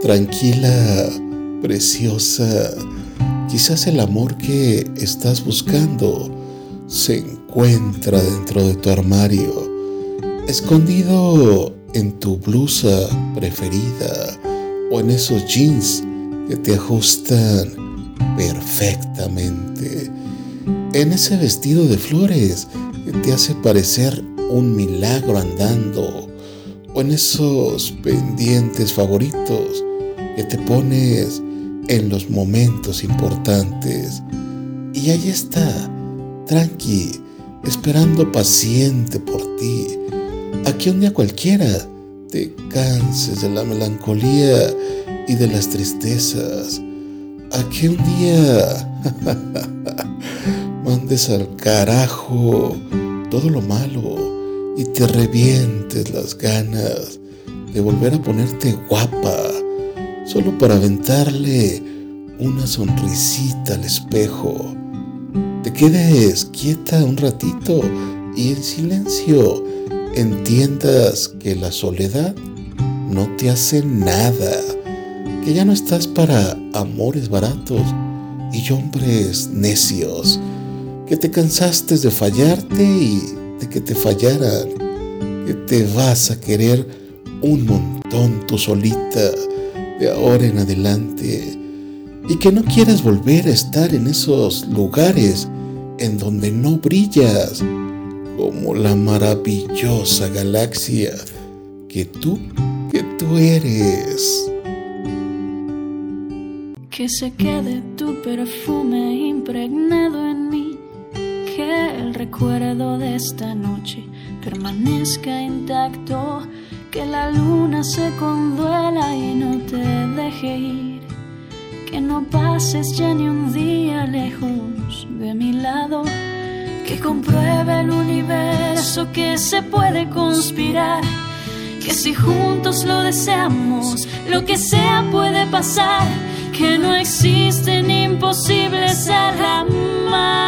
Tranquila, preciosa, quizás el amor que estás buscando se encuentra dentro de tu armario, escondido en tu blusa preferida o en esos jeans que te ajustan perfectamente, en ese vestido de flores que te hace parecer un milagro andando, o en esos pendientes favoritos que te pones en los momentos importantes. Y ahí está, tranqui, esperando paciente por ti. Aquí un día cualquiera te canses de la melancolía y de las tristezas. Aquí un día mandes al carajo todo lo malo y te revientes las ganas de volver a ponerte guapa solo para aventarle una sonrisita al espejo. Te quedes quieta un ratito y en silencio entiendas que la soledad no te hace nada, que ya no estás para amores baratos y hombres necios, que te cansaste de fallarte y de que te fallaran, que te vas a querer un montón tú solita de ahora en adelante y que no quieres volver a estar en esos lugares en donde no brillas como la maravillosa galaxia que tú, que tú eres. Que se quede tu perfume impregnado en mí, que el recuerdo de esta noche permanezca intacto que la luna se conduela no pases ya ni un día lejos de mi lado, que compruebe el universo que se puede conspirar, que si juntos lo deseamos, lo que sea puede pasar, que no existen imposibles al amar.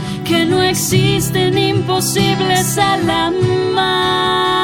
que no existen imposibles al amar.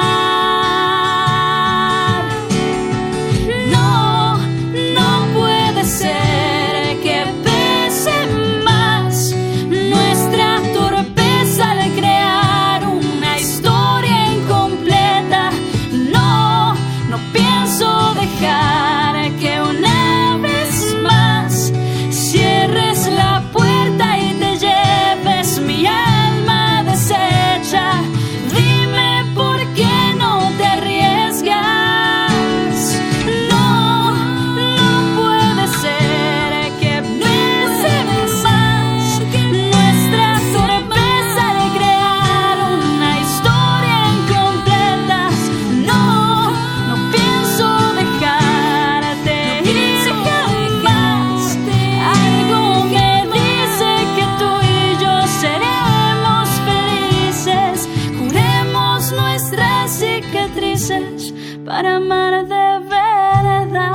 para amar de verdad,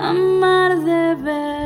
amar de verdad.